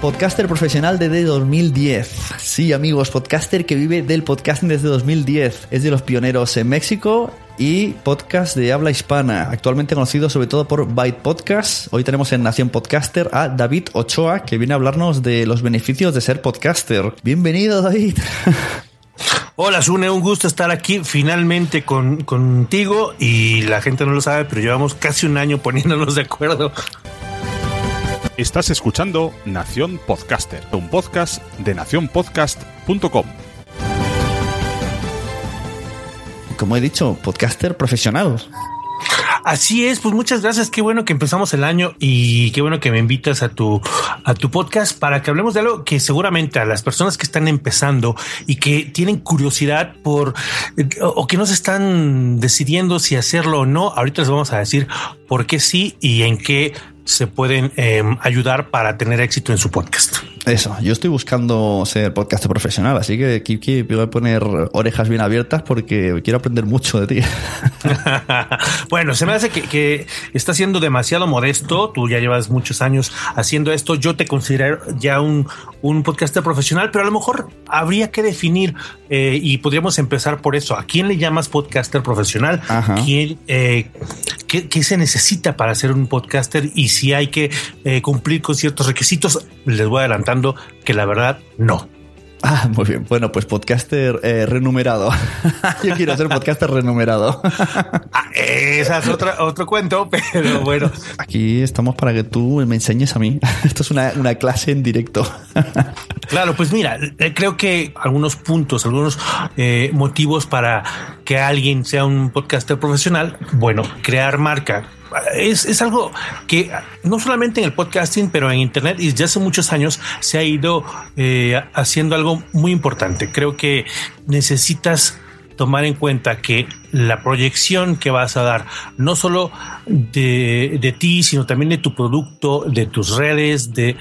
Podcaster profesional desde 2010. Sí, amigos, podcaster que vive del podcasting desde 2010. Es de los pioneros en México y podcast de habla hispana, actualmente conocido sobre todo por Byte Podcast. Hoy tenemos en Nación Podcaster a David Ochoa, que viene a hablarnos de los beneficios de ser podcaster. Bienvenido, David. Hola, Sune, un gusto estar aquí finalmente con, contigo y la gente no lo sabe, pero llevamos casi un año poniéndonos de acuerdo. Estás escuchando Nación Podcaster, un podcast de nacionpodcast.com. Como he dicho, podcaster profesional. Así es, pues muchas gracias. Qué bueno que empezamos el año y qué bueno que me invitas a tu a tu podcast para que hablemos de algo que seguramente a las personas que están empezando y que tienen curiosidad por o que no se están decidiendo si hacerlo o no. Ahorita les vamos a decir por qué sí y en qué se pueden eh, ayudar para tener éxito en su podcast. Eso, yo estoy buscando ser podcast profesional, así que Kiki voy a poner orejas bien abiertas porque quiero aprender mucho de ti. bueno, se me hace que, que está siendo demasiado modesto. Tú ya llevas muchos años haciendo esto. Yo te considero ya un, un podcaster profesional, pero a lo mejor habría que definir eh, y podríamos empezar por eso. ¿A quién le llamas podcaster profesional? ¿Quién, eh, qué, qué, se necesita para ser un podcaster? Y si hay que eh, cumplir con ciertos requisitos, les voy que la verdad no. Ah, muy bien. Bueno, pues podcaster eh, renumerado. Yo quiero ser podcaster renumerado. ah, esa es otra, otro cuento, pero bueno. Aquí estamos para que tú me enseñes a mí. Esto es una, una clase en directo. claro, pues mira, eh, creo que algunos puntos, algunos eh, motivos para que alguien sea un podcaster profesional, bueno, crear marca, es, es, algo que no solamente en el podcasting, pero en Internet y desde hace muchos años se ha ido eh, haciendo algo muy importante. Creo que necesitas tomar en cuenta que la proyección que vas a dar, no solo de, de ti, sino también de tu producto, de tus redes, de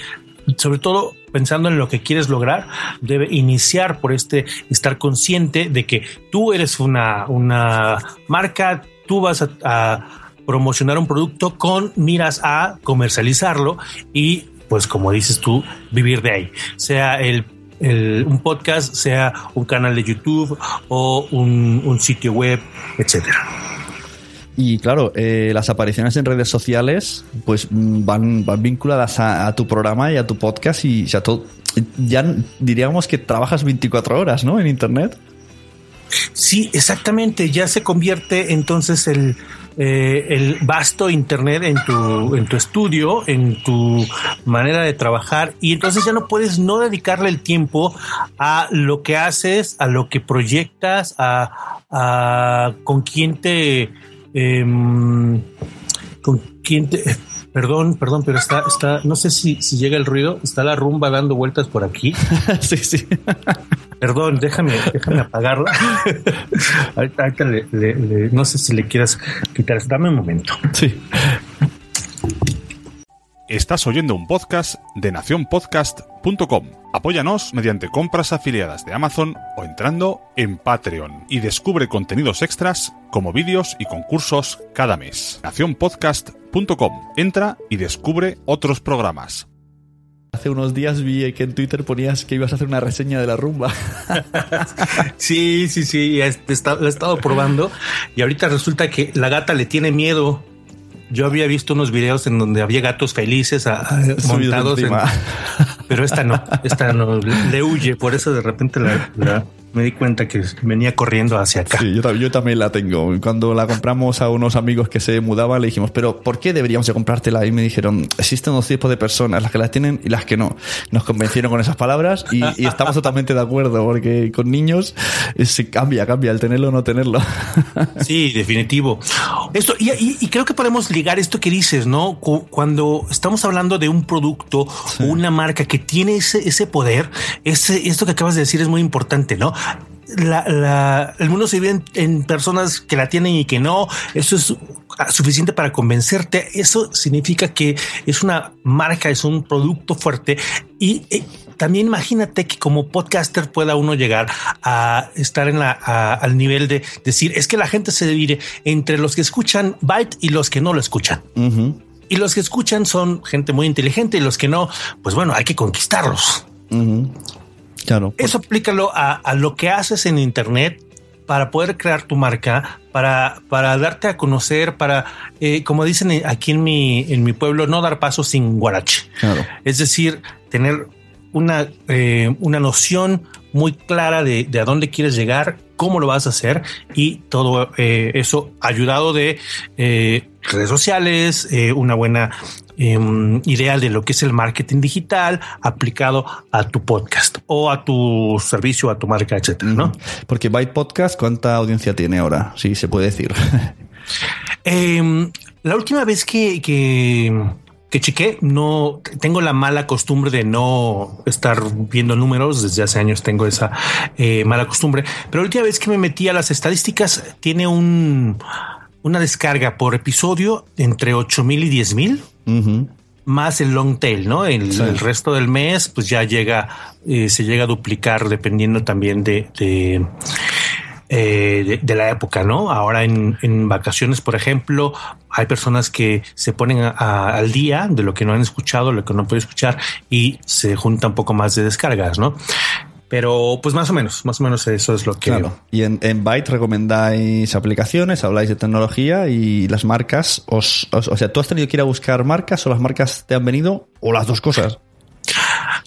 sobre todo pensando en lo que quieres lograr, debe iniciar por este estar consciente de que tú eres una, una marca, tú vas a, a promocionar un producto con miras a comercializarlo y pues como dices tú, vivir de ahí, sea el, el un podcast, sea un canal de YouTube o un, un sitio web, etcétera. Y claro, eh, las apariciones en redes sociales pues van, van vinculadas a, a, tu programa y a tu podcast y, y a todo. Ya diríamos que trabajas 24 horas, ¿no? En Internet. Sí, exactamente. Ya se convierte entonces el, eh, el vasto internet en tu, en tu estudio, en tu manera de trabajar y entonces ya no puedes no dedicarle el tiempo a lo que haces, a lo que proyectas, a, a con quién te... Eh, con quién te... Perdón, perdón, pero está, está, no sé si, si llega el ruido, está la rumba dando vueltas por aquí. sí, sí. Perdón, déjame, déjame apagarla. ahorita, ahorita le, le, le, no sé si le quieras quitar. Dame un momento. Sí. Estás oyendo un podcast de nacionpodcast.com. Apóyanos mediante compras afiliadas de Amazon o entrando en Patreon y descubre contenidos extras como vídeos y concursos cada mes. Nacionpodcast.com. Entra y descubre otros programas. Hace unos días vi que en Twitter ponías que ibas a hacer una reseña de la rumba. sí, sí, sí, la he estado probando y ahorita resulta que la gata le tiene miedo yo había visto unos videos en donde había gatos felices a, a, montados, en, pero esta no, esta no le huye, por eso de repente la, la, me di cuenta que venía corriendo hacia acá. Sí, yo, también la tengo. Cuando la compramos a unos amigos que se mudaban, le dijimos, pero ¿por qué deberíamos de comprártela? Y me dijeron, existen dos tipos de personas, las que las tienen y las que no. Nos convencieron con esas palabras y, estamos totalmente de acuerdo, porque con niños se cambia, cambia el tenerlo o no tenerlo. Sí, definitivo. Esto, y, creo que podemos ligar esto que dices, ¿no? Cuando estamos hablando de un producto o una marca que tiene ese, ese poder, ese, esto que acabas de decir es muy importante, ¿no? La, el mundo se vive en, personas que la tienen y que no. Eso es suficiente para convencerte. Eso significa que es una marca, es un producto fuerte y eh, también imagínate que como podcaster pueda uno llegar a estar en la al nivel de decir es que la gente se divide entre los que escuchan Byte y los que no lo escuchan. Y los que escuchan son gente muy inteligente y los que no, pues bueno, hay que conquistarlos. Claro. Eso aplícalo a, lo que haces en Internet para poder crear tu marca, para, para darte a conocer, para, eh, como dicen aquí en mi, en mi pueblo, no dar paso sin guarache. Es decir, tener una, eh, una noción muy clara de, a dónde quieres llegar, cómo lo vas a hacer y todo eh, eso ayudado de redes sociales, una buena Em, ideal de lo que es el marketing digital aplicado a tu podcast o a tu servicio, a tu marca, etcétera, ¿no? Porque Byte Podcast, ¿cuánta audiencia tiene ahora? Sí, se puede decir. Em, la última vez que, que que chequé, no tengo la mala costumbre de no estar viendo números. Desde hace años tengo esa eh, mala costumbre, pero la última vez que me metí a las estadísticas tiene un una descarga por episodio entre 8 mil y 10 mil. Más el long tail, ¿no? El, resto del mes, pues ya llega, eh, se llega a duplicar dependiendo también de, de eh, de, la época, ¿no? Ahora en, vacaciones, por ejemplo, hay personas que se ponen al día de lo que no han escuchado, lo que no pueden escuchar y se junta un poco más de descargas, ¿no? Pero pues más o menos, más o menos eso es lo que... Claro. Y en, en Byte recomendáis aplicaciones, habláis de tecnología y las marcas, os, o sea, ¿tú has tenido que ir a buscar marcas o las marcas te han venido o las dos cosas?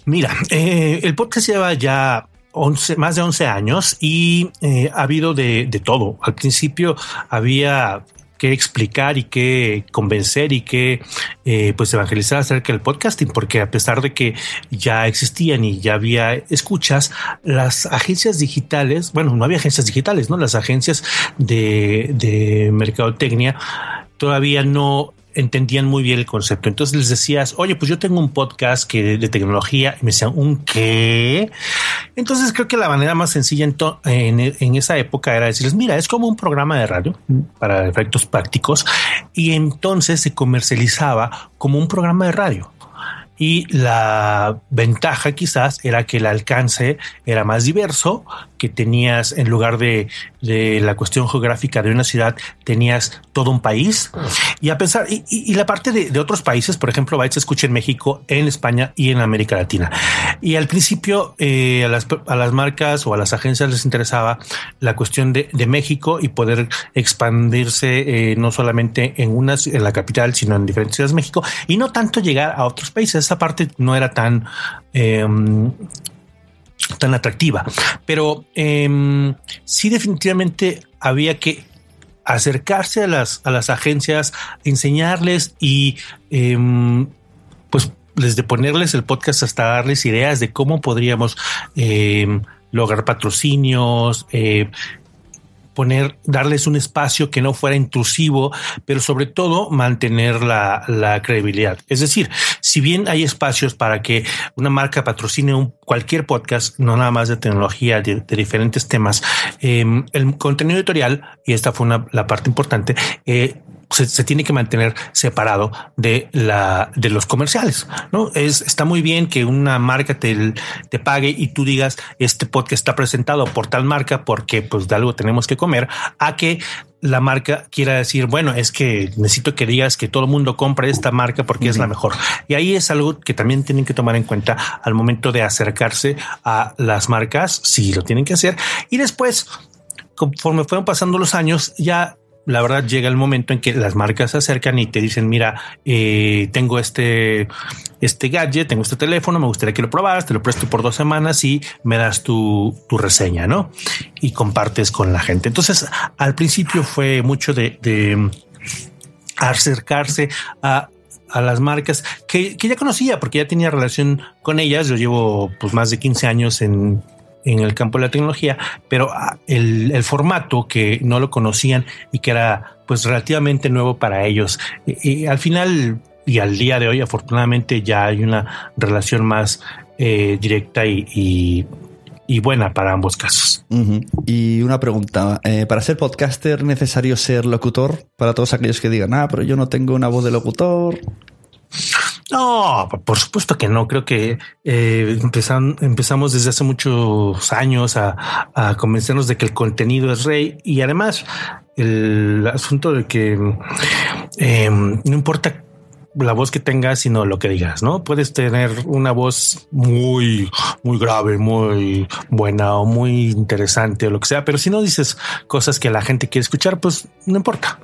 Mira, eh, el podcast lleva ya 11, más de 11 años y eh, ha habido de, de, todo. Al principio había que explicar y que convencer y que eh, pues evangelizar acerca del podcasting, porque a pesar de que ya existían y ya había escuchas, las agencias digitales, bueno, no había agencias digitales, ¿no? Las agencias de, de mercadotecnia todavía no entendían muy bien el concepto. Entonces les decías, oye, pues yo tengo un podcast que de, tecnología y me decían, ¿un qué? Entonces creo que la manera más sencilla en, en, esa época era decirles, mira, es como un programa de radio para efectos prácticos y entonces se comercializaba como un programa de radio y la ventaja quizás era que el alcance era más diverso, que tenías en lugar de, la cuestión geográfica de una ciudad, tenías todo un país y a pesar y, la parte de, otros países, por ejemplo, Bytes se escucha en México, en España y en América Latina. Y al principio eh, a, las, marcas o a las agencias les interesaba la cuestión de, México y poder expandirse eh, no solamente en una en la capital, sino en diferentes ciudades de México y no tanto llegar a otros países parte no era tan, em, tan atractiva. Pero eh, sí definitivamente había que acercarse a las, a las agencias, enseñarles y em, pues desde ponerles el podcast hasta darles ideas de cómo podríamos lograr patrocinios, eh, poner, darles un espacio que no fuera intrusivo, pero sobre todo mantener la, la credibilidad. Es decir, si bien hay espacios para que una marca patrocine un, cualquier podcast, no nada más de tecnología, de, diferentes temas, em, el contenido editorial, y esta fue una, la parte importante, eh, se, tiene que mantener separado de la de los comerciales. No es está muy bien que una marca te, te pague y tú digas este podcast está presentado por tal marca porque pues de algo tenemos que comer a que la marca quiera decir, bueno, es que necesito que digas que todo el mundo compre esta marca porque es la mejor. Y ahí es algo que también tienen que tomar en cuenta al momento de acercarse a las marcas, si lo tienen que hacer. Y después, conforme fueron pasando los años, ya la verdad llega el momento en que las marcas se acercan y te dicen, mira, eh, tengo este, este gadget, tengo este teléfono, me gustaría que lo probaras, te lo presto por dos semanas y me das tu, tu reseña, ¿no? Y compartes con la gente. Entonces, al principio fue mucho de, de acercarse a a las marcas que, que, ya conocía porque ya tenía relación con ellas. Yo llevo pues más de 15 años en, en el campo de la tecnología, pero ah, el, el, formato que no lo conocían y que era pues relativamente nuevo para ellos. Y, y al final y al día de hoy, afortunadamente, ya hay una relación más eh, directa y, y, y, buena para ambos casos. Uh -huh. Y una pregunta, eh, ¿para ser podcaster necesario ser locutor? Para todos aquellos que digan, ah, pero yo no tengo una voz de locutor. No, por supuesto que no. Creo que eh, empezan, empezamos desde hace muchos años a, convencernos de que el contenido es rey y además el asunto de que eh, no importa la voz que tengas, sino lo que digas, ¿no? Puedes tener una voz muy, muy grave, muy buena o muy interesante o lo que sea, pero si no dices cosas que la gente quiere escuchar, pues no importa.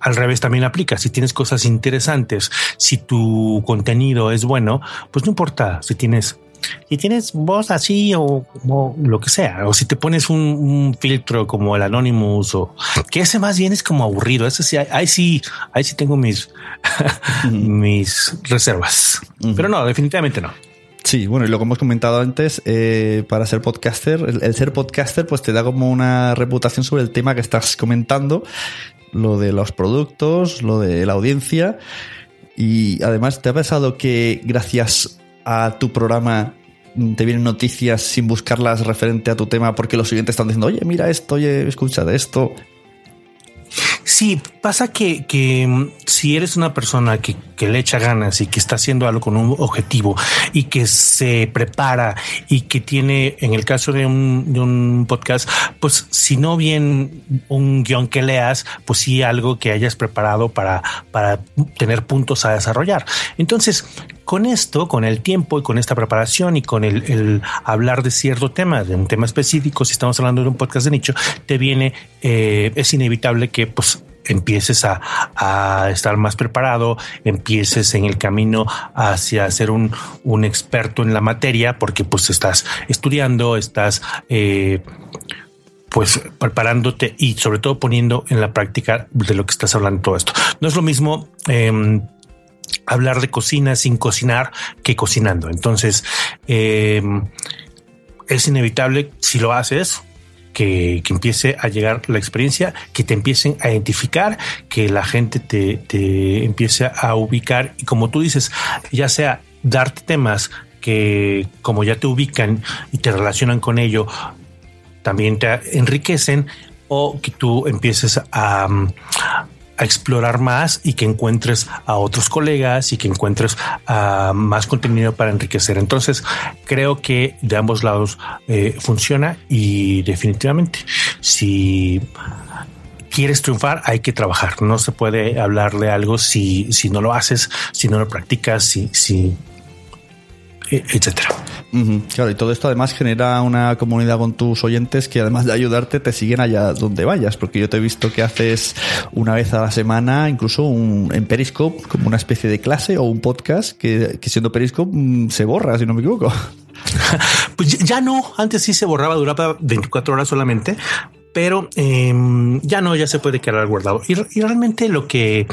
Al revés también aplica. Si tienes cosas interesantes, si tu contenido es bueno, pues no importa si tienes si tienes voz así o, o, lo que sea, o si te pones un, un, filtro como el Anonymous o que ese más bien es como aburrido. Ese sí, ahí sí, ahí sí tengo mis, mis reservas, uh -huh. pero no, definitivamente no. Sí, bueno, y lo que hemos comentado antes, eh, para ser podcaster, el, el, ser podcaster, pues te da como una reputación sobre el tema que estás comentando, lo de los productos, lo de la audiencia. Y además, ¿te ha pasado que gracias a tu programa te vienen noticias sin buscarlas referente a tu tema porque los siguientes están diciendo, oye, mira esto, oye, escucha de esto. Sí, pasa que, que mm, si eres una persona que, que, le echa ganas y que está haciendo algo con un objetivo y que se prepara y que tiene, en el caso de un, de un podcast, pues si no bien un guion que leas, pues sí algo que hayas preparado para, para tener puntos a desarrollar. Entonces, con esto, con el tiempo y con esta preparación y con el, el, hablar de cierto tema, de un tema específico, si estamos hablando de un podcast de nicho, te viene, eh, es inevitable que pues empieces a, estar más preparado, empieces en el camino hacia ser un, experto en la materia, porque pues estás estudiando, estás eh, pues preparándote y sobre todo poniendo en la práctica de lo que estás hablando todo esto. No es lo mismo eh, hablar de cocina sin cocinar que cocinando. Entonces, eh, es inevitable si lo haces. Que, empiece a llegar la experiencia, que te empiecen a identificar, que la gente te, te empiece a ubicar. Y como tú dices, ya sea darte temas que como ya te ubican y te relacionan con ello, también te enriquecen o que tú empieces a, a explorar más y que encuentres a otros colegas y que encuentres uh, más contenido para enriquecer. Entonces, creo que de ambos lados eh, funciona y definitivamente si quieres triunfar, hay que trabajar. No se puede hablar de algo si, si no lo haces, si no lo practicas, si, si etcétera. Claro, y todo esto además genera una comunidad con tus oyentes que además de ayudarte te siguen allá donde vayas, porque yo te he visto que haces una vez a la semana, incluso un, en Periscope, como una especie de clase o un podcast que, que siendo Periscope mm, se borra, si no me equivoco. Pues ya no, antes sí se borraba, duraba 24 horas solamente, pero eh, ya no, ya se puede quedar guardado. Y, y, realmente lo que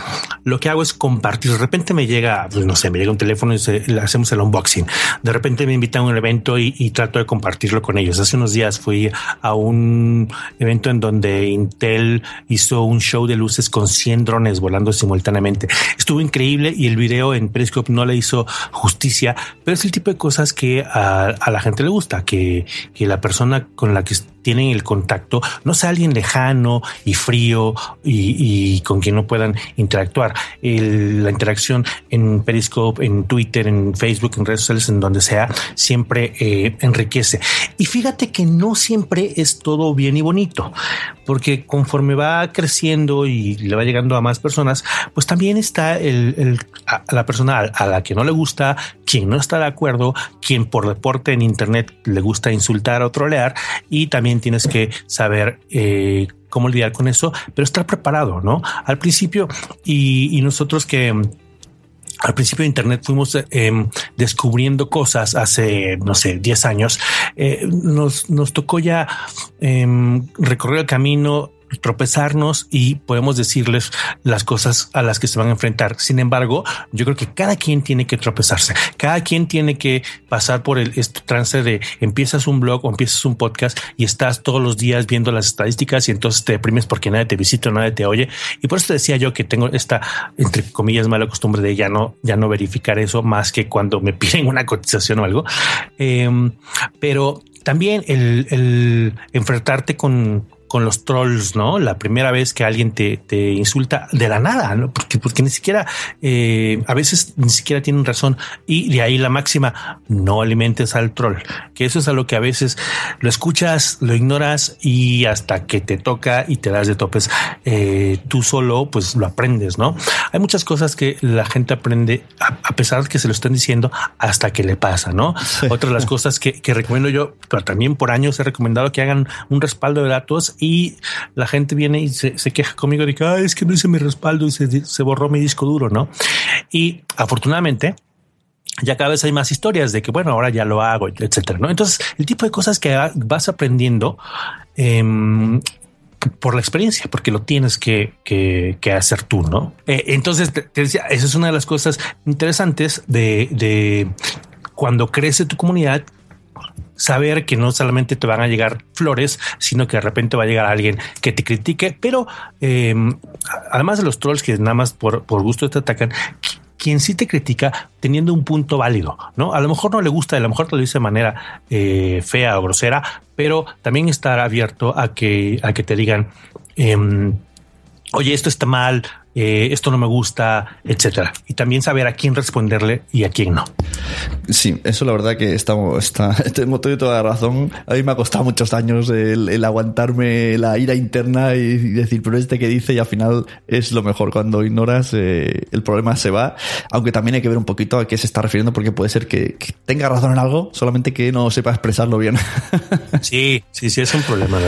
lo que hago es compartir. De repente me llega, pues no sé, me llega un teléfono y se, hacemos el unboxing. De repente me invitan a un evento y, y, trato de compartirlo con ellos. Hace unos días fui a un evento en donde Intel hizo un show de luces con 100 drones volando simultáneamente. Estuvo increíble y el video en Periscope no le hizo justicia, pero es el tipo de cosas que a, a la gente le gusta, que, que la persona con la que tienen el contacto no sea alguien lejano y frío y, con quien no puedan interactuar. La interacción en Periscope, en Twitter, en Facebook, en redes sociales, en donde sea, siempre eh, enriquece. Y fíjate que no siempre es todo bien y bonito, porque conforme va creciendo y le va llegando a más personas, pues también está el, el a la persona a la que no le gusta, quien no está de acuerdo, quien por deporte en Internet le gusta insultar o trolear y también tienes que saber eh, cómo lidiar con eso, pero estar preparado, ¿no? Al principio y, nosotros que al principio de Internet fuimos em, descubriendo cosas hace, no sé, 10 años. Eh, nos, nos tocó ya em, recorrer el camino tropezarnos y podemos decirles las cosas a las que se van a enfrentar. Sin embargo, yo creo que cada quien tiene que tropezarse, cada quien tiene que pasar por el este trance de empiezas un blog o empiezas un podcast y estás todos los días viendo las estadísticas y entonces te deprimes porque nadie te visita, nadie te oye. Y por eso te decía yo que tengo esta, entre comillas, mala costumbre de ya no, ya no verificar eso más que cuando me piden una cotización o algo. Em, pero también el enfrentarte con, con los trolls, ¿no? La primera vez que alguien te, te insulta de la nada, ¿no? Porque, porque ni siquiera, eh, a veces ni siquiera tienen razón. Y de ahí la máxima, no alimentes al troll, que eso es a lo que a veces lo escuchas, lo ignoras y hasta que te toca y te das de topes, eh, tú solo pues lo aprendes, ¿no? Hay muchas cosas que la gente aprende a, pesar de que se lo están diciendo hasta que le pasa, ¿no? Otra de las cosas que, que recomiendo yo, pero también por años he recomendado que hagan un respaldo de datos y la gente viene y se, queja conmigo de que es que no hice mi respaldo y se, borró mi disco duro, ¿no? Y afortunadamente ya cada vez hay más historias de que, bueno, ahora ya lo hago, etcétera, ¿no? Entonces, el tipo de cosas que vas aprendiendo em, por la experiencia, porque lo tienes que, hacer tú, ¿no? Eh, entonces, te, decía, esa es una de las cosas interesantes de, de cuando crece tu comunidad, saber que no solamente te van a llegar flores, sino que de repente va a llegar alguien que te critique, pero em, además de los trolls que nada más por, gusto te atacan, quien sí te critica teniendo un punto válido, ¿no? A lo mejor no le gusta, a lo mejor te lo dice de manera eh, fea o grosera, pero también estar abierto a que, a que te digan, em, oye, esto está mal, eh, esto no me gusta, etcétera. Y también saber a quién responderle y a quién no. Sí, eso la verdad que estamos, está, tengo toda la razón. A mí me ha costado muchos años el, aguantarme la ira interna y decir, pero este que dice y al final es lo mejor. Cuando ignoras, eh, el problema se va. Aunque también hay que ver un poquito a qué se está refiriendo porque puede ser que, tenga razón en algo, solamente que no sepa expresarlo bien. Sí, sí, sí, es un problema.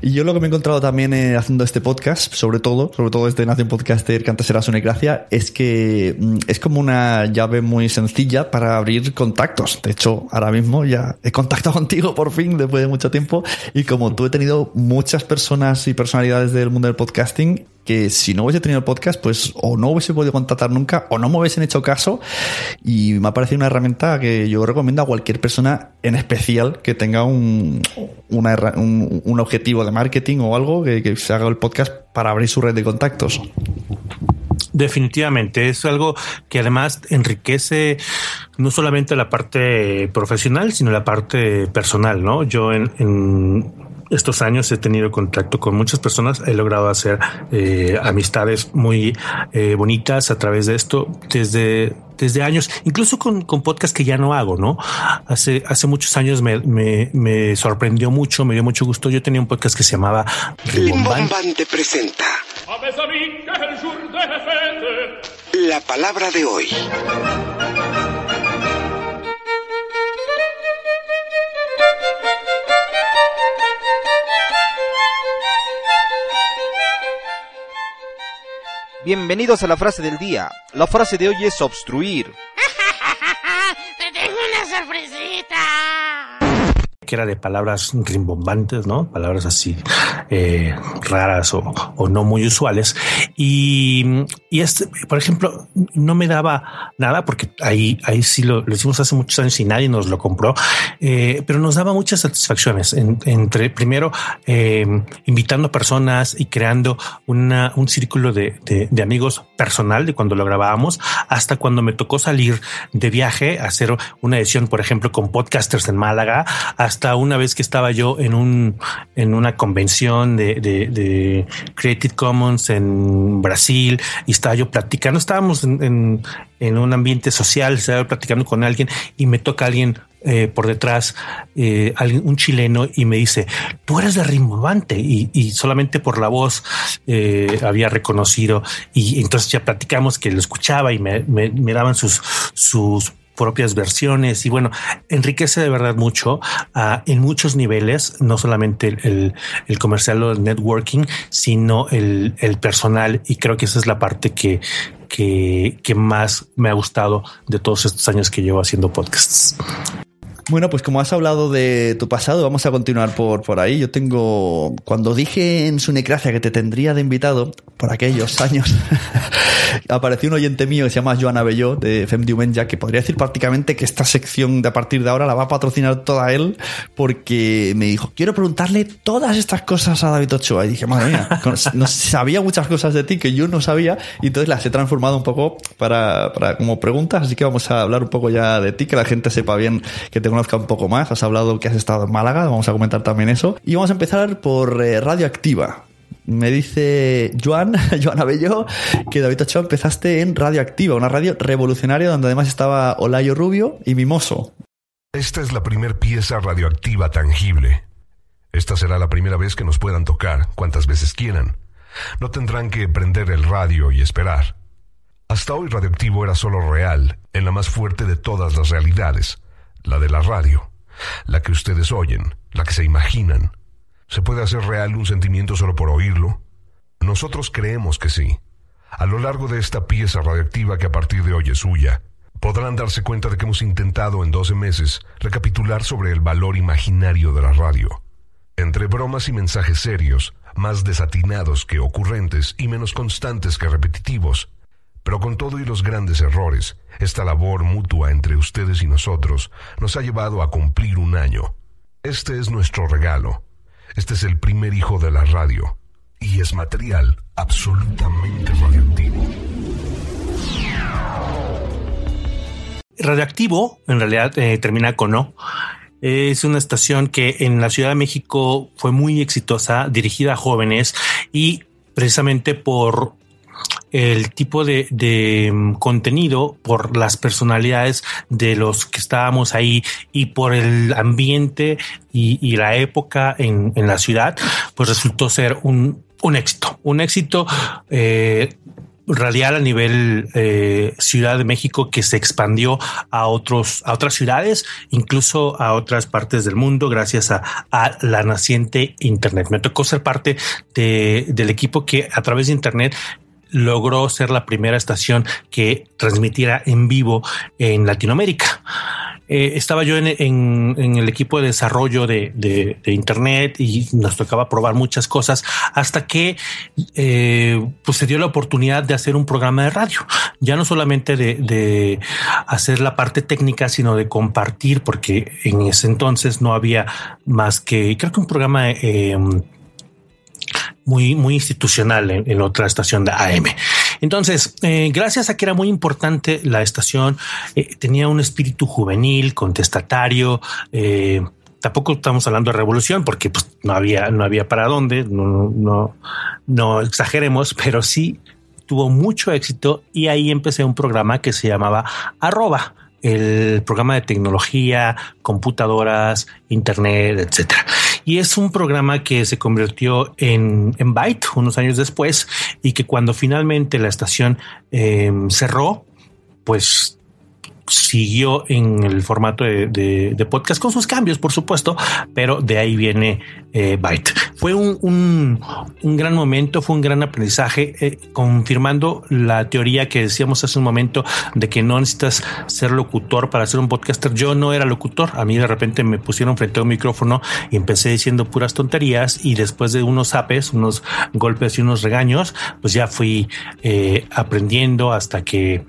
Y yo lo que me he encontrado también eh, haciendo este podcast, sobre todo, sobre todo este Nación Podcast que antes era Gracia, es que mm, es como una llave muy sencilla para abrir contactos. De hecho, ahora mismo ya he contactado contigo por fin después de mucho tiempo y como tú he tenido muchas personas y personalidades del mundo del podcasting que si no hubiese tenido el podcast, pues o no hubiese podido contactar nunca o no me hubiesen hecho caso. Y me ha parecido una herramienta que yo recomiendo a cualquier persona, en especial que tenga un, un, objetivo de marketing o algo, que, que se haga el podcast para abrir su red de contactos. Definitivamente, es algo que además enriquece no solamente la parte profesional, sino la parte personal, ¿no? Yo en estos años he tenido contacto con muchas personas, he logrado hacer eh, amistades muy eh, bonitas a través de esto desde, desde años, incluso con, con podcast que ya no hago, ¿no? Hace, hace muchos años me, me, sorprendió mucho, me dio mucho gusto. Yo tenía un podcast que se llamaba Rimbombante presenta la palabra de hoy. Bienvenidos a la frase del día. La frase de hoy es obstruir. Que era de palabras rimbombantes, ¿no? Palabras así eh, raras o, no muy usuales. Y, este, por ejemplo, no me daba nada porque ahí, ahí sí lo, hicimos hace muchos años y nadie nos lo compró, eh, pero nos daba muchas satisfacciones entre primero eh, invitando personas y creando una, un círculo de, de, amigos personal de cuando lo grabábamos hasta cuando me tocó salir de viaje a hacer una edición, por ejemplo, con podcasters en Málaga, hasta una vez que estaba yo en un en una convención de, de, Creative Commons en Brasil y estaba yo platicando, estábamos en, en, un ambiente social, estaba platicando con alguien y me toca alguien eh, por detrás, eh, un chileno, y me dice, tú eres de Rimbomante, y, y solamente por la voz eh, había reconocido, y entonces ya platicamos que lo escuchaba y me, me, me daban sus, sus propias versiones y bueno, enriquece de verdad mucho uh, en muchos niveles, no solamente el, el, comercial o el networking, sino el, el, personal y creo que esa es la parte que, que, que más me ha gustado de todos estos años que llevo haciendo podcasts. Bueno, pues como has hablado de tu pasado, vamos a continuar por, por ahí. Yo tengo, cuando dije en su necracia que te tendría de invitado, por aquellos años, apareció un oyente mío que se llama Joan Abelló, de Fem Diumenge, que podría decir prácticamente que esta sección de a partir de ahora la va a patrocinar toda él, porque me dijo, quiero preguntarle todas estas cosas a David Ochoa. Y dije, madre mía, no sabía muchas cosas de ti que yo no sabía, y entonces las he transformado un poco para, para como preguntas, así que vamos a hablar un poco ya de ti, que la gente sepa bien que tengo conozca un poco más. Has hablado que has estado en Málaga, vamos a comentar también eso. Y vamos a empezar por eh, Radioactiva. Me dice Joan, Joan Abello, que David Ochoa empezaste en Radioactiva, una radio revolucionaria donde además estaba Olayo Rubio y Mimoso. Esta es la primer pieza radioactiva tangible. Esta será la primera vez que nos puedan tocar, cuantas veces quieran. No tendrán que prender el radio y esperar. Hasta hoy Radioactivo era solo real, en la más fuerte de todas las realidades la de la radio, la que ustedes oyen, la que se imaginan. ¿Se puede hacer real un sentimiento solo por oírlo? Nosotros creemos que sí. A lo largo de esta pieza radioactiva que a partir de hoy es suya, podrán darse cuenta de que hemos intentado en 12 meses recapitular sobre el valor imaginario de la radio. Entre bromas y mensajes serios, más desatinados que ocurrentes y menos constantes que repetitivos, pero con todo y los grandes errores, esta labor mutua entre ustedes y nosotros nos ha llevado a cumplir un año. Este es nuestro regalo. Este es el primer hijo de la radio. Y es material absolutamente radioactivo. Radioactivo, en realidad, eh, termina con O. Es una estación que en la Ciudad de México fue muy exitosa, dirigida a jóvenes y precisamente por el tipo de, mm, contenido por las personalidades de los que estábamos ahí y por el ambiente y, la época en, la ciudad, pues resultó ser un, éxito, un éxito eh, radial a nivel eh, Ciudad de México que se expandió a otros, a otras ciudades, incluso a otras partes del mundo, gracias a, la naciente Internet. Me tocó ser parte del equipo que a través de Internet logró ser la primera estación que transmitiera en vivo en Latinoamérica. Eh, estaba yo en, el equipo de desarrollo de, Internet y nos tocaba probar muchas cosas hasta que eh, pues se dio la oportunidad de hacer un programa de radio, ya no solamente de, hacer la parte técnica, sino de compartir, porque en ese entonces no había más que creo que un programa eh, muy, muy institucional en, otra estación de AM. Entonces, eh, gracias a que era muy importante la estación, eh, tenía un espíritu juvenil, contestatario. Eh, tampoco estamos hablando de revolución porque pues, no había, no había para dónde, no, no, no exageremos, pero sí tuvo mucho éxito y ahí empecé un programa que se llamaba arroba el programa de tecnología, computadoras, internet, etcétera. Y es un programa que se convirtió en, en Byte unos años después y que cuando finalmente la estación eh, cerró, pues siguió en el formato de, podcast con sus cambios, por supuesto, pero de ahí viene eh, Byte. Fue un, gran momento, fue un gran aprendizaje, eh, confirmando la teoría que decíamos hace un momento de que no necesitas ser locutor para ser un podcaster. Yo no era locutor, a mí de repente me pusieron frente a un micrófono y empecé diciendo puras tonterías y después de unos apes, unos golpes y unos regaños, pues ya fui eh, aprendiendo hasta que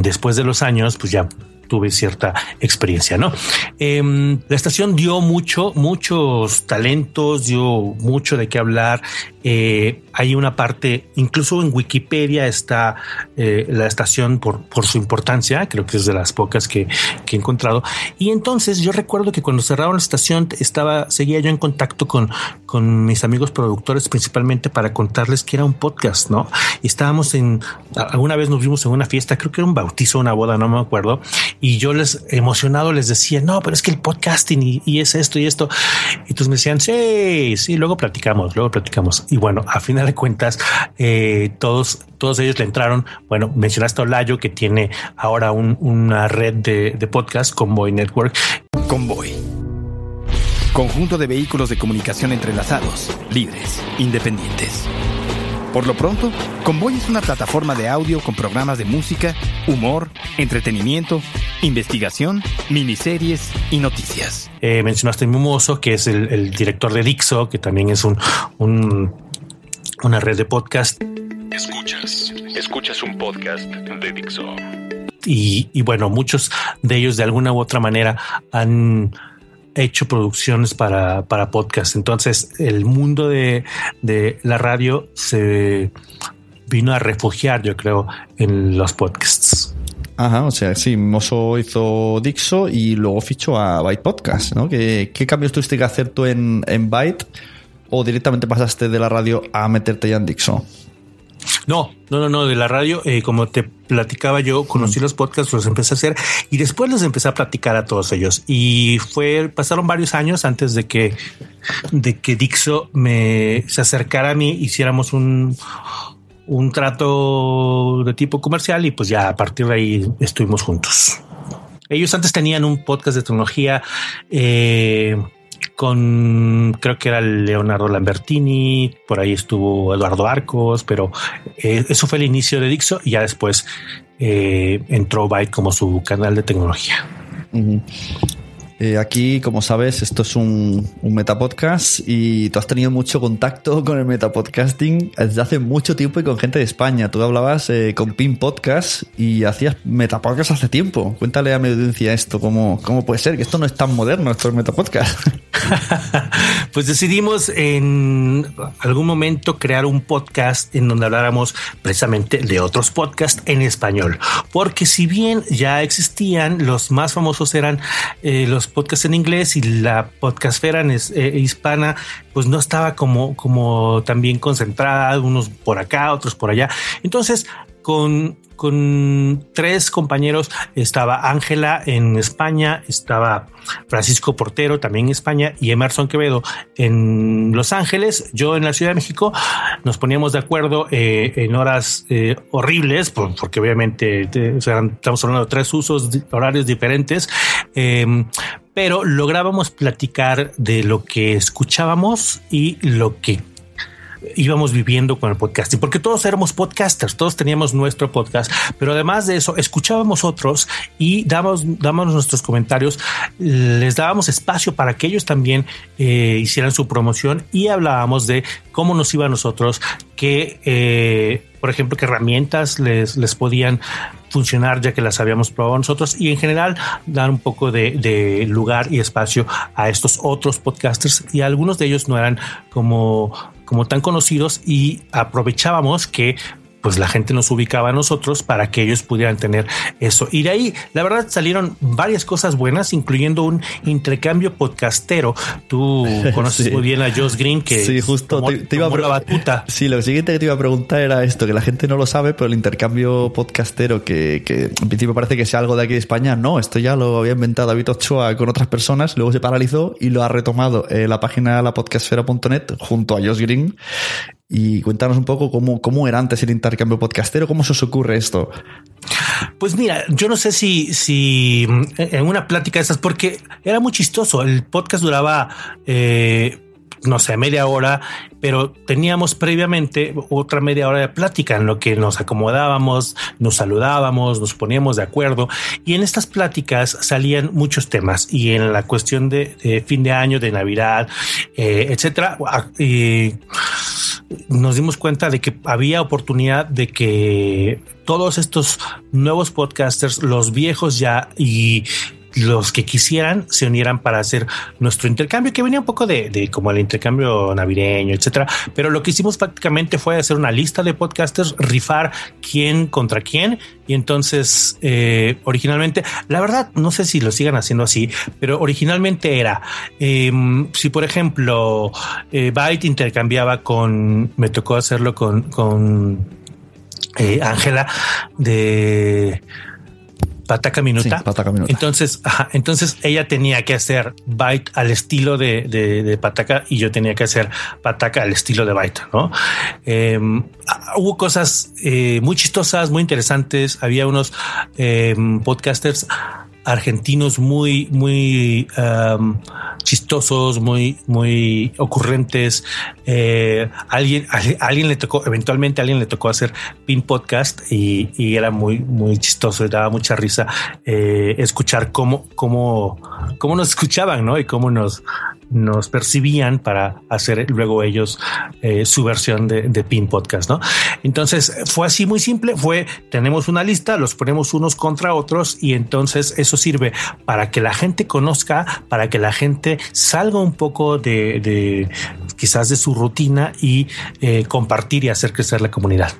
después de los años, pues ya tuve cierta experiencia, ¿no? Em, la estación dio mucho, muchos talentos, dio mucho de qué hablar. Eh, hay una parte, incluso en Wikipedia está eh, la estación por, por su importancia, creo que es de las pocas que, que, he encontrado. Y entonces yo recuerdo que cuando cerraron la estación estaba, seguía yo en contacto con, con mis amigos productores, principalmente para contarles que era un podcast, ¿no? Y estábamos en, alguna vez nos vimos en una fiesta, creo que era un bautizo, una boda, no me acuerdo, y yo les emocionado les decía, no, pero es que el podcasting y, es esto y esto. Y entonces me decían, sí, sí, luego platicamos, luego platicamos. Y bueno, a final de cuentas, eh, todos, todos ellos le entraron. Bueno, mencionaste a Olayo que tiene ahora una red de, de podcast, Convoy Network. Convoy. Conjunto de vehículos de comunicación entrelazados, libres, independientes. Por lo pronto, Convoy es una plataforma de audio con programas de música, humor, entretenimiento, investigación, miniseries y noticias. Eh, mencionaste a Mimoso, que es el, director de Dixo, que también es un, una red de podcast. Escuchas, escuchas un podcast de Dixo. Y, y bueno, muchos de ellos de alguna u otra manera han hecho producciones para, para podcast. Entonces, el mundo de, de la radio se vino a refugiar, yo creo, en los podcasts. Ajá, o sea, sí, Mozo hizo Dixo y luego fichó a Byte Podcast, ¿no? ¿Qué, qué cambios tuviste que hacer tú en, en Byte o directamente pasaste de la radio a meterte ya en Dixo? No, no, no, no, de la radio, eh, como te platicaba yo, conocí los podcasts, los empecé a hacer y después les empecé a platicar a todos ellos. Y fue, pasaron varios años antes de que, de que Dixo me se acercara a mí, hiciéramos un, un trato de tipo comercial y pues ya a partir de ahí estuvimos juntos. Ellos antes tenían un podcast de tecnología, eh, con creo que era Leonardo Lambertini, por ahí estuvo Eduardo Arcos, pero eh, eso fue el inicio de Dixo y ya después eh, entró Byte como su canal de tecnología. Eh, aquí, como sabes, esto es un, un metapodcast y tú has tenido mucho contacto con el metapodcasting desde hace mucho tiempo y con gente de España. Tú hablabas eh, con Pin Podcast y hacías metapodcast hace tiempo. Cuéntale a mi audiencia esto, ¿cómo, cómo puede ser que esto no es tan moderno, esto es metapodcast. pues decidimos en algún momento crear un podcast en donde habláramos precisamente de otros podcasts en español. Porque si bien ya existían, los más famosos eran eh, los podcasts en inglés y la podcastfera eh, hispana pues no estaba como, como también concentrada, unos por acá, otros por allá. Entonces, con, con tres compañeros, estaba Ángela en España, estaba Francisco Portero también en España y Emerson Quevedo en Los Ángeles, yo en la Ciudad de México, nos poníamos de acuerdo eh, en horas eh, horribles, porque obviamente estamos hablando de tres usos horarios diferentes, em, pero lográbamos platicar de lo que escuchábamos y lo que íbamos viviendo con el podcasting, porque todos éramos podcasters, todos teníamos nuestro podcast, pero además de eso, escuchábamos otros y dábamos, dábamos nuestros comentarios, les dábamos espacio para que ellos también eh, hicieran su promoción y hablábamos de cómo nos iba a nosotros, que, eh, por ejemplo, qué herramientas les, les podían funcionar ya que las habíamos probado nosotros y en general dar un poco de, de, lugar y espacio a estos otros podcasters y algunos de ellos no eran como como tan conocidos y aprovechábamos que pues la gente nos ubicaba a nosotros para que ellos pudieran tener eso. Y de ahí, la verdad, salieron varias cosas buenas, incluyendo un intercambio podcastero. Tú conoces muy bien a Josh Green, que sí, justo te, iba a la batuta. Sí, lo siguiente que te iba a preguntar era esto, que la gente no lo sabe, pero el intercambio podcastero, que, que en principio parece que sea algo de aquí de España, no, esto ya lo había inventado David Ochoa con otras personas, luego se paralizó y lo ha retomado en la página lapodcastfera.net junto a Josh Green y cuéntanos un poco cómo, cómo era antes el intercambio podcastero, cómo se os ocurre esto. Pues mira, yo no sé si, si en una plática de esas, porque era muy chistoso. El podcast duraba eh, no sé, media hora, pero teníamos previamente otra media hora de plática en lo que nos acomodábamos, nos saludábamos, nos poníamos de acuerdo. Y en estas pláticas salían muchos temas. Y en la cuestión de, fin de año, de Navidad, eh, etcétera, nos dimos cuenta de que había oportunidad de que todos estos nuevos podcasters, los viejos ya y los que quisieran se unieran para hacer nuestro intercambio, que venía un poco de, como el intercambio navideño, etcétera. Pero lo que hicimos prácticamente fue hacer una lista de podcasters, rifar quién contra quién. Y entonces, eh, originalmente, la verdad, no sé si lo sigan haciendo así, pero originalmente era em, si, por ejemplo, eh, Byte intercambiaba con, me tocó hacerlo con, con eh, Ángela de Pataca Minuta. Entonces, entonces ella tenía que hacer Byte al estilo de, de, Pataca y yo tenía que hacer Pataca al estilo de Byte, ¿no? Em, hubo cosas eh, muy chistosas, muy interesantes. Había unos em, podcasters argentinos muy, muy um, chistosos, muy, muy ocurrentes. Eh, alguien, alguien le tocó, eventualmente a alguien le tocó hacer pin podcast y, era muy, muy chistoso y daba mucha risa eh, escuchar cómo, cómo, cómo nos escuchaban, ¿no? Y cómo nos, nos percibían para hacer luego ellos eh, su versión de, Pin Podcast, ¿no? Entonces fue así muy simple, fue, tenemos una lista, los ponemos unos contra otros y entonces eso sirve para que la gente conozca, para que la gente salga un poco de, de quizás de su rutina y eh, compartir y hacer crecer la comunidad.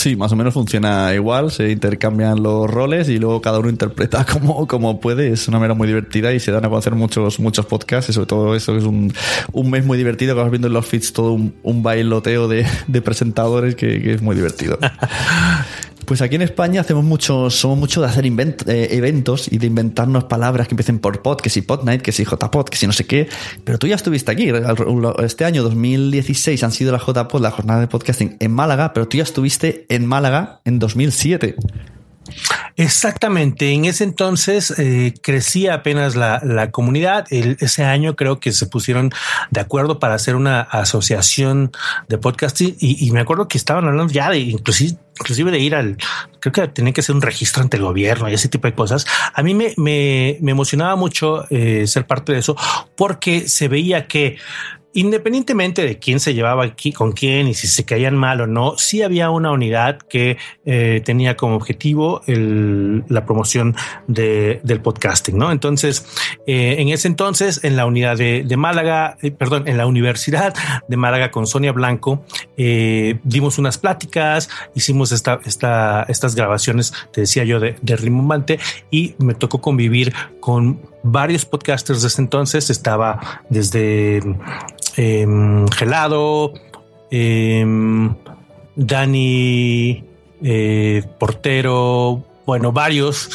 Sí, más o menos funciona igual, se intercambian los roles y luego cada uno interpreta como, como puede. Es una manera muy divertida y se dan a conocer muchos, muchos podcasts y sobre todo eso es un, un mes muy divertido que vas viendo en los feeds todo un, bailoteo de, de presentadores que, que es muy divertido. Pues aquí en España hacemos mucho, somos mucho de hacer eh, eventos y de inventarnos palabras que empiecen por pod, que si podnight, que si jpod, que si no sé qué. Pero tú ya estuviste aquí. Este año 2016 han sido la jpod, la jornada de podcasting en Málaga, pero tú ya estuviste en Málaga en 2007. Exactamente. En ese entonces eh, crecía apenas la, comunidad. ese año creo que se pusieron de acuerdo para hacer una asociación de podcasting y, me acuerdo que estaban hablando ya de inclusive, inclusive de ir al, creo que tenía que ser un registro ante el gobierno y ese tipo de cosas. A mí me, me, emocionaba mucho eh, ser parte de eso porque se veía que independientemente de quién se llevaba aquí con quién y si se caían mal o no, sí había una unidad que eh, tenía como objetivo la promoción del podcasting, ¿no? Entonces, eh, en ese entonces, en la unidad de, Málaga, eh, perdón, en la Universidad de Málaga con Sonia Blanco, dimos unas pláticas, hicimos esta, esta, estas grabaciones, te decía yo, de, de Rimbombante y me tocó convivir con varios podcasters desde entonces. Estaba desde em, Gelado, em, Dani eh, Portero, bueno, varios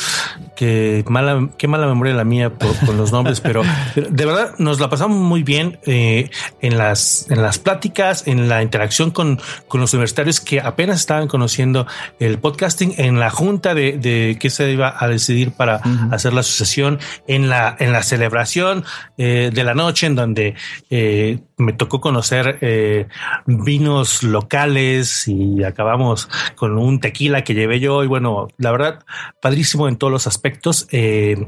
que mala, qué mala memoria la mía con los nombres, pero, de verdad nos la pasamos muy bien eh, en las en las pláticas, en la interacción con, con los universitarios que apenas estaban conociendo el podcasting, en la junta de, de qué se iba a decidir para hacer la asociación, en la en la celebración eh, de la noche, en donde eh, me tocó conocer vinos locales y acabamos con un tequila que llevé yo y bueno, la verdad padrísimo en todos los aspectos aspectos, eh,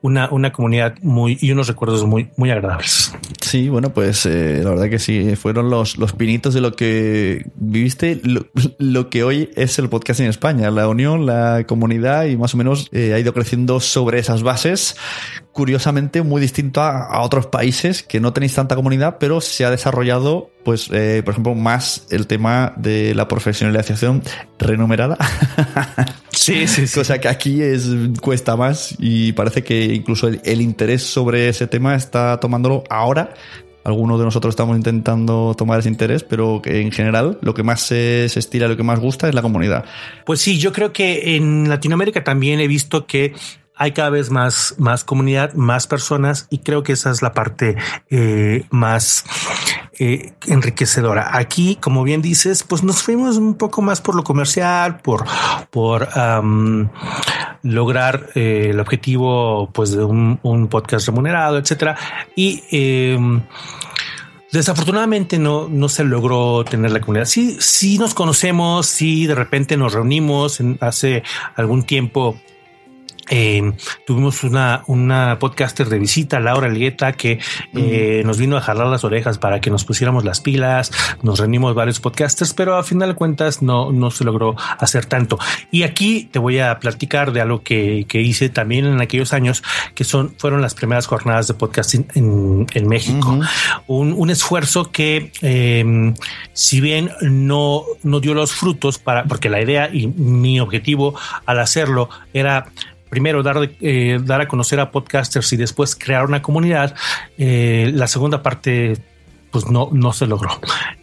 una, una comunidad muy y unos recuerdos muy, muy agradables. Sí, bueno, pues eh, la verdad que sí, fueron los, los pinitos de lo que viviste, lo, que hoy es el podcast en España, la unión, la comunidad y más o menos eh, ha ido creciendo sobre esas bases curiosamente muy distinto a, otros países que no tenéis tanta comunidad, pero se ha desarrollado, pues, eh, por ejemplo, más el tema de la profesionalización renumerada. Sí, sí, sí. Cosa que aquí es, cuesta más y parece que incluso el, interés sobre ese tema está tomándolo ahora algunos de nosotros estamos intentando tomar ese interés, pero que en general lo que más se, se, estira, lo que más gusta es la comunidad. Pues sí, yo creo que en Latinoamérica también he visto que hay cada vez más, más comunidad, más personas y creo que esa es la parte eh, más eh, enriquecedora. Aquí, como bien dices, pues nos fuimos un poco más por lo comercial, por, por lograr eh, el objetivo pues de un, un podcast remunerado, etcétera. Y em, Desafortunadamente no, no se logró tener la comunidad. Sí, sí nos conocemos, sí de repente nos reunimos. hace algún tiempo Eh, tuvimos una, una podcaster de visita, Laura Elgueta, que eh, nos vino a jalar las orejas para que nos pusiéramos las pilas. Nos reunimos varios podcasters, pero a final de cuentas no, no se logró hacer tanto. Y aquí te voy a platicar de algo que, que hice también en aquellos años, que son, fueron las primeras jornadas de podcasting en, en México. un, un, esfuerzo que, eh, si bien no, no dio los frutos para, porque la idea y mi objetivo al hacerlo era primero dar, eh, dar a conocer a podcasters y después crear una comunidad, eh, la segunda parte pues no, no se logró.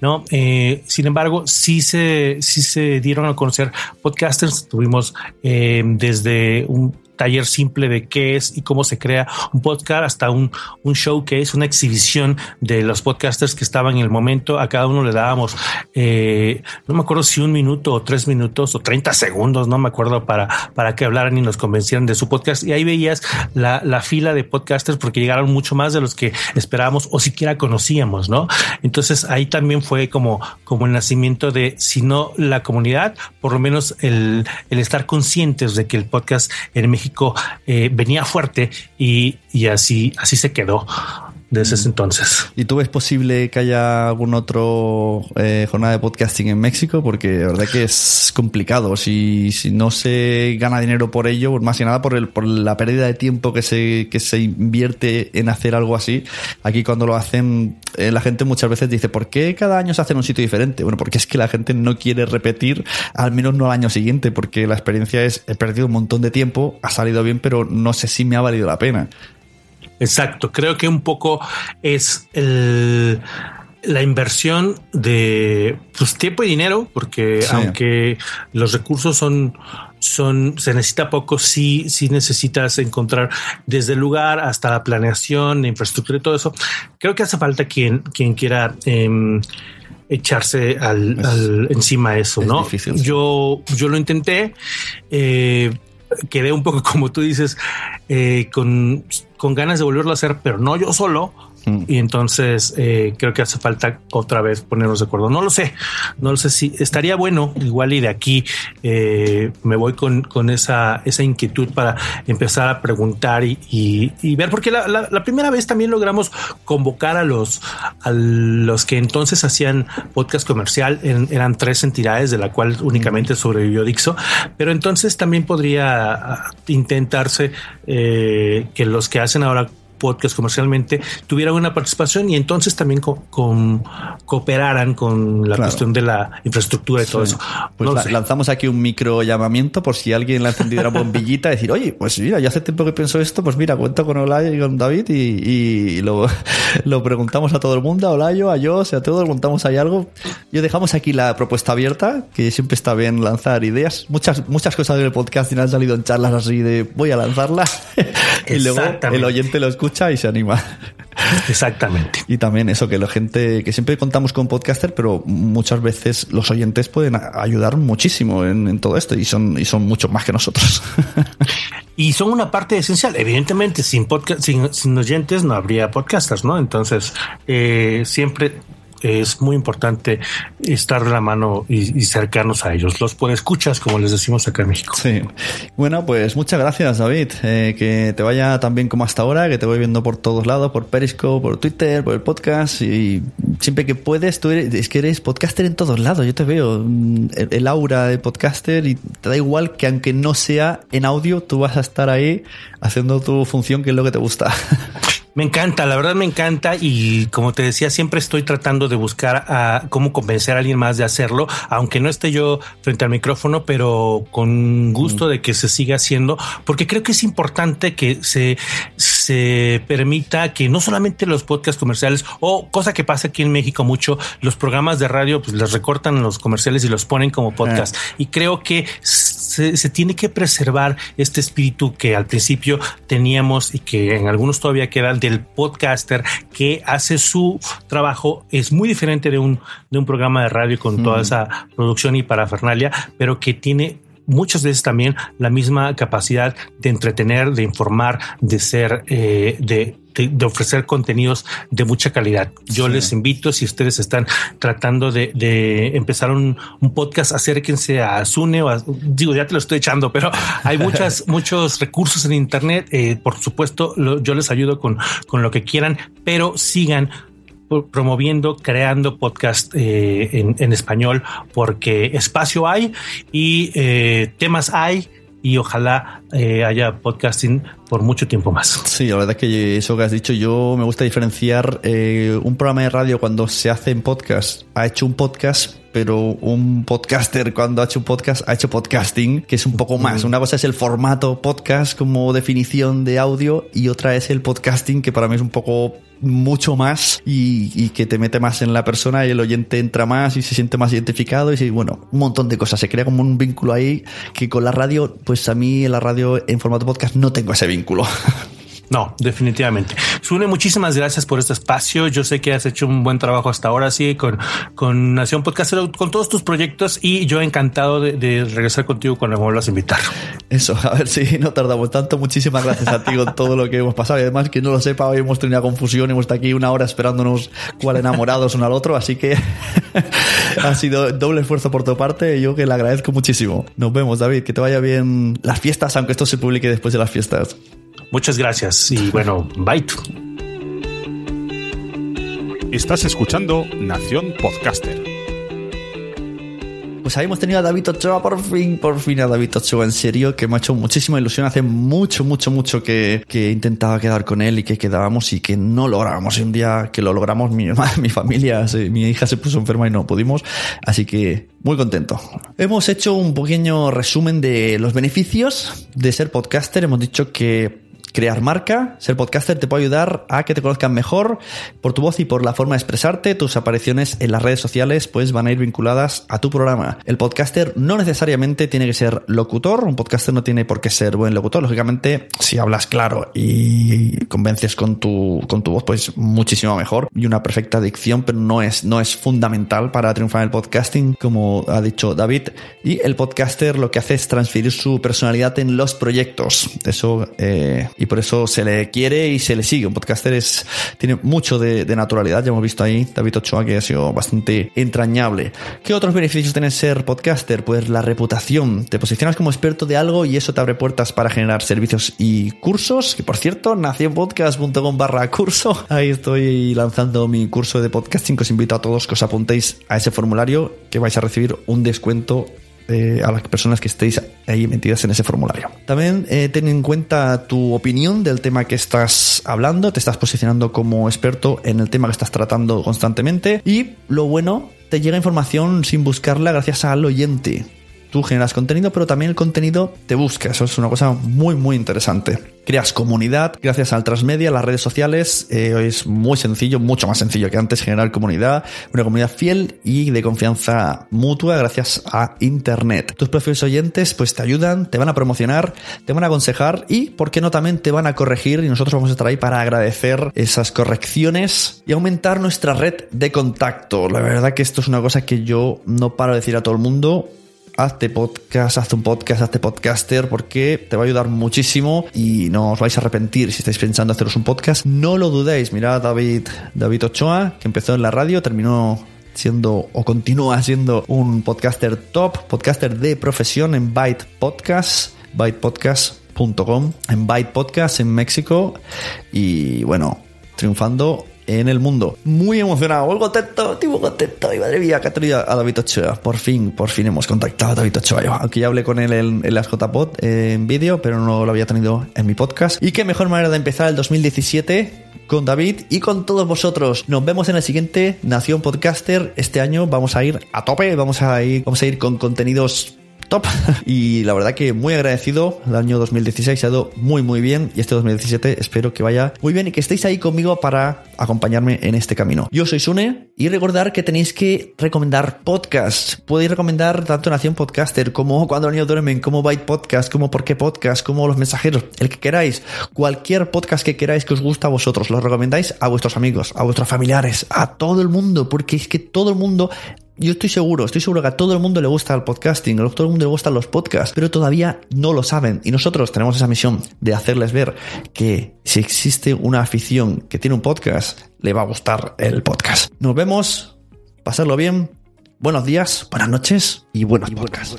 No, eh, sin embargo, sí se, sí se dieron a conocer podcasters. Tuvimos desde un taller simple de qué es y cómo se crea un podcast hasta un, un show una exhibición de los podcasters que estaban en el momento. A cada uno le dábamos, eh, no me acuerdo si un minuto o tres minutos o 30 segundos, no me acuerdo para, para que hablaran y nos convencieran de su podcast. Y ahí veías la, la fila de podcasters porque llegaron mucho más de los que esperábamos o siquiera conocíamos, ¿no? Entonces ahí también fue como, como el nacimiento de, si no la comunidad, por lo menos el, el estar conscientes de que el podcast en México eh, venía fuerte y, y, así, así se quedó desde ese entonces. ¿Y tú ves posible que haya algún otro eh, jornada de podcasting en México? Porque la verdad que es complicado. Si, si no se gana dinero por ello, más que nada por, el, por la pérdida de tiempo que se, que se invierte en hacer algo así. Aquí cuando lo hacen, eh, la gente muchas veces dice, ¿por qué cada año se hace en un sitio diferente? Bueno, porque es que la gente no quiere repetir, al menos no al año siguiente, porque la experiencia es, he perdido un montón de tiempo, ha salido bien, pero no sé si me ha valido la pena. Exacto, creo que un poco es el, la inversión de pues, tiempo y dinero, porque sí. aunque los recursos son, son, se necesita poco, sí, sí necesitas encontrar desde el lugar hasta la planeación, la infraestructura y todo eso. Creo que hace falta quien, quien quiera eh, echarse al, al, encima de eso, ¿no? Difícil. Yo, yo lo intenté. Eh, quedé un poco como tú dices, eh, con, con, ganas de volverlo a hacer, pero no yo solo. Mm. Y entonces eh, creo que hace falta otra vez ponernos de acuerdo. No lo sé, no lo sé si estaría bueno. Igual y de aquí eh, me voy con, con esa, esa inquietud para empezar a preguntar y, y, y ver, porque la, la, la, primera vez también logramos convocar a los, a los que entonces hacían podcast comercial. En, eran tres entidades de la cual únicamente sobrevivió Dixo, pero entonces también podría intentarse eh, que los que hacen ahora podcast comercialmente tuvieran una participación y entonces también con, con cooperaran con la claro. cuestión de la infraestructura y todo sí. eso. Pues no la, lanzamos aquí un micro llamamiento por si alguien le ha encendido una bombillita, decir, oye, pues mira, ya hace tiempo que pienso esto, pues mira, cuento con Olayo y con David y, y lo, lo, preguntamos a todo el mundo, a Olayo, a yo, o sea, a todos, montamos ahí algo. Yo dejamos aquí la propuesta abierta, que siempre está bien lanzar ideas. Muchas, muchas cosas del podcast han salido en charlas así de voy a lanzarla y luego el oyente lo escucha escucha y se anima. Exactamente. Y también eso, que la gente, que siempre contamos con podcaster, pero muchas veces los oyentes pueden ayudar muchísimo en, en todo esto y son, y son mucho más que nosotros. y son una parte esencial. Evidentemente, sin podcast, sin, sin oyentes no habría podcasters, ¿no? Entonces, eh, siempre es muy importante estar de la mano y, y cercarnos a ellos. Los puede escuchas, como les decimos acá en México. Sí. Bueno, pues muchas gracias, David. Eh, que te vaya tan bien como hasta ahora, que te voy viendo por todos lados, por Periscope, por Twitter, por el podcast. Y siempre que puedes, tú eres, es que eres podcaster en todos lados. Yo te veo mm, el, el aura de podcaster y te da igual que aunque no sea en audio, tú vas a estar ahí haciendo tu función, que es lo que te gusta. Me encanta, la verdad me encanta y como te decía, siempre estoy tratando de buscar a cómo convencer a alguien más de hacerlo, aunque no esté yo frente al micrófono, pero con gusto de que se siga haciendo, porque creo que es importante que se, se permita que no solamente los podcasts comerciales o cosa que pasa aquí en México mucho, los programas de radio pues les recortan los comerciales y los ponen como podcast ah. y creo que se, se tiene que preservar este espíritu que al principio teníamos y que en algunos todavía quedan del podcaster que hace su trabajo es muy diferente de un, de un programa de radio con mm. toda esa producción y parafernalia, pero que tiene muchas veces también la misma capacidad de entretener, de informar, de ser, eh, de, de, ofrecer contenidos de mucha calidad. Yo les invito, si ustedes están tratando de, de empezar un, un, podcast, acérquense a Zune o a, digo, ya te lo estoy echando, pero hay muchas, muchos recursos en Internet. Eh, por supuesto, lo, yo les ayudo con, con lo que quieran, pero sigan promoviendo, creando podcast eh, en, en, español, porque espacio hay y eh, temas hay y ojalá eh, haya podcasting por mucho tiempo más. Sí, la verdad que eso que has dicho, yo me gusta diferenciar eh, un programa de radio cuando se hace en podcast, ha hecho un podcast, pero un podcaster cuando ha hecho un podcast ha hecho podcasting, que es un poco más. Una cosa es el formato podcast como definición de audio y otra es el podcasting, que para mí es un poco mucho más y, que te mete más en la persona y el oyente entra más y se siente más identificado y bueno, un montón de cosas. Se crea como un vínculo ahí que con la radio, pues a mí en la radio en formato podcast no tengo ese vínculo. No, definitivamente. Sune, muchísimas gracias por este espacio. Yo sé que has hecho un buen trabajo hasta ahora, sí, con, con Nación Podcast, con todos tus proyectos y yo encantado de, de regresar contigo cuando me vuelvas a invitar. Eso, a ver si no tardamos tanto. Muchísimas gracias a ti con todo lo que hemos pasado. Y además, que no lo sepa, hoy hemos tenido una confusión. Hemos estado aquí una hora esperándonos cuál enamorados uno al otro. Así que ha sido doble esfuerzo por tu parte. Y yo que le agradezco muchísimo. Nos vemos, David. Que te vaya bien las fiestas, aunque esto se publique después de las fiestas. Muchas gracias y bueno, bye. Estás escuchando Nación Podcaster. Pues ahí hemos tenido a David Ochoa, por fin, por fin a David Ochoa, en serio, que me ha hecho muchísima ilusión. Hace mucho, mucho, mucho que, que intentaba quedar con él y que quedábamos y que no lográbamos. Y un día que lo logramos, mi, mi familia, mi hija se puso enferma y no pudimos. Así que muy contento. Hemos hecho un pequeño resumen de los beneficios de ser podcaster. Hemos dicho que crear marca. Ser podcaster te puede ayudar a que te conozcan mejor por tu voz y por la forma de expresarte. Tus apariciones en las redes sociales pues van a ir vinculadas a tu programa. El podcaster no necesariamente tiene que ser locutor. Un podcaster no tiene por qué ser buen locutor. Lógicamente, si hablas claro y convences con tu, con tu voz, pues muchísimo mejor. Y una perfecta dicción, pero no es, no es fundamental para triunfar en el podcasting, como ha dicho David. Y el podcaster lo que hace es transferir su personalidad en los proyectos. Eso eh, y por eso se le quiere y se le sigue. Un podcaster es, tiene mucho de, naturalidad. Ya hemos visto ahí David Ochoa que ha sido bastante entrañable. ¿Qué otros beneficios tiene ser podcaster? Pues la reputación. Te posicionas como experto de algo y eso te abre puertas para generar servicios y cursos. Que por cierto, nacionpodcast.com barra curso. Ahí estoy lanzando mi curso de podcasting os invito a todos que os apuntéis a ese formulario que vais a recibir un descuento eh, a las personas que estéis ahí metidas en ese formulario. También eh, ten en cuenta tu opinión del tema que estás hablando, te estás posicionando como experto en el tema que estás tratando constantemente y lo bueno, te llega información sin buscarla gracias al oyente. Tú generas contenido, pero también el contenido te busca. Eso es una cosa muy, muy interesante. Creas comunidad gracias al transmedia, las redes sociales. Eh, es muy sencillo, mucho más sencillo que antes generar comunidad. Una comunidad fiel y de confianza mutua gracias a Internet. Tus propios oyentes pues te ayudan, te van a promocionar, te van a aconsejar y, ¿por qué no, también te van a corregir? Y nosotros vamos a estar ahí para agradecer esas correcciones y aumentar nuestra red de contacto. La verdad que esto es una cosa que yo no paro de decir a todo el mundo hazte podcast, hazte un podcast, hazte podcaster, porque te va a ayudar muchísimo y no os vais a arrepentir si estáis pensando haceros un podcast. No lo dudéis. Mirad David, David Ochoa, que empezó en la radio, terminó siendo o continúa siendo un podcaster top, podcaster de profesión en Byte Podcast, bytepodcast.com, en Byte Podcast en México y bueno, triunfando en el mundo. Muy emocionado, muy contento, estoy muy contento. Y madre mía, que ha a David Ochoa. Por fin, por fin hemos contactado a David Ochoa. Yo, aunque ya hablé con él en, en las JPod eh, en vídeo, pero no lo había tenido en mi podcast. Y qué mejor manera de empezar el 2017 con David y con todos vosotros. Nos vemos en el siguiente Nación Podcaster. Este año vamos a ir a tope, vamos a ir, vamos a ir con contenidos top. Y la verdad que muy agradecido. El año 2016 se ha ido muy, muy bien. Y este 2017 espero que vaya muy bien y que estéis ahí conmigo para acompañarme en este camino. Yo soy Sune y recordar que tenéis que recomendar podcasts. Podéis recomendar tanto Nación Podcaster como Cuando los niños duermen, como Byte Podcast, como Por qué Podcast, como Los Mensajeros, el que queráis. Cualquier podcast que queráis que os gusta a vosotros, lo recomendáis a vuestros amigos, a vuestros familiares, a todo el mundo, porque es que todo el mundo Yo estoy seguro, estoy seguro que a todo el mundo le gusta el podcasting, a todo el mundo le gustan los podcasts, pero todavía no lo saben. Y nosotros tenemos esa misión de hacerles ver que si existe una afición que tiene un podcast, le va a gustar el podcast. Nos vemos, pasarlo bien, buenos días, buenas noches y buenos podcasts.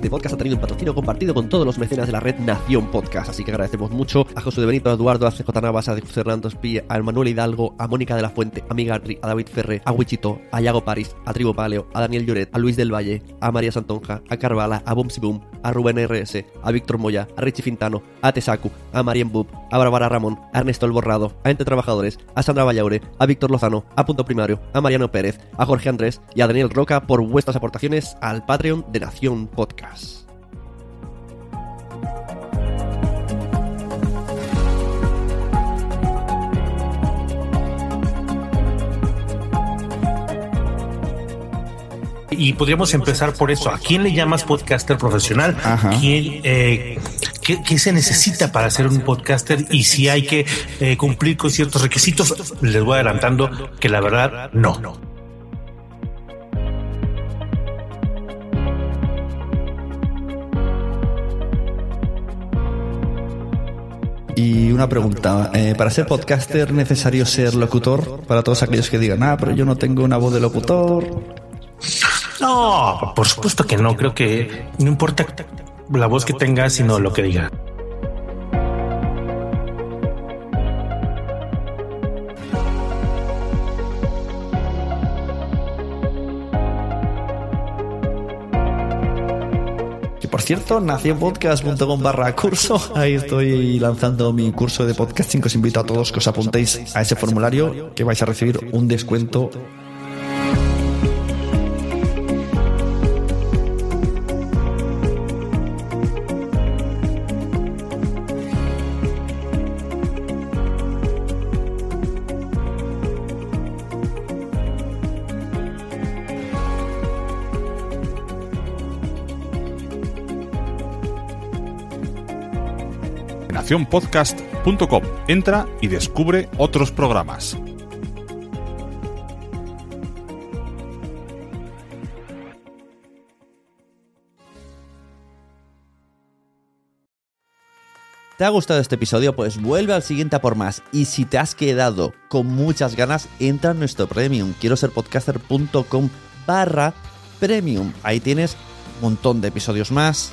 Este podcast ha tenido un patrocinio compartido con todos los mecenas de la red Nación Podcast, así que agradecemos mucho a José de Benito, a Eduardo, a CJ Navas, a José Hernando Espí, a Manuel Hidalgo, a Mónica de la Fuente, a Migarri, a David Ferre, a Wichito, a Yago París, a Tribo Paleo, a Daniel Lloret, a Luis del Valle, a María Santonja, a Carvala, a Bumsy Boom, a Rubén RS, a Víctor Moya, a Richie Fintano, a Tesacu, a Marian Bub, a Bárbara Ramón, a Ernesto El Borrado, a Ente Trabajadores, a Sandra Vallaure, a Víctor Lozano, a Punto Primario, a Mariano Pérez, a Jorge Andrés y a Daniel Roca por vuestras aportaciones al Patreon de Nación Podcast. Y podríamos empezar por eso. ¿A quién le llamas podcaster profesional? ¿Quién, eh, qué, qué se necesita para ser un podcaster? Y si hay que eh, cumplir con ciertos requisitos, les voy adelantando que la verdad no. Y una pregunta, eh, ¿para ser podcaster necesario ser locutor? Para todos aquellos que digan, ah, pero yo no tengo una voz de locutor. No, por supuesto que no. Creo que no importa la voz que tenga, sino lo que diga. Por cierto, nacionpodcast.com barra curso. Ahí estoy lanzando mi curso de podcasting. Que os invito a todos que os apuntéis a ese formulario que vais a recibir un descuento nacionpodcast.com. Entra y descubre otros programas. ¿Te ha gustado este episodio? Pues vuelve al siguiente a por más. Y si te has quedado con muchas ganas, entra en nuestro premium. Quiero ser podcaster.com barra premium. Ahí tienes un montón de episodios más,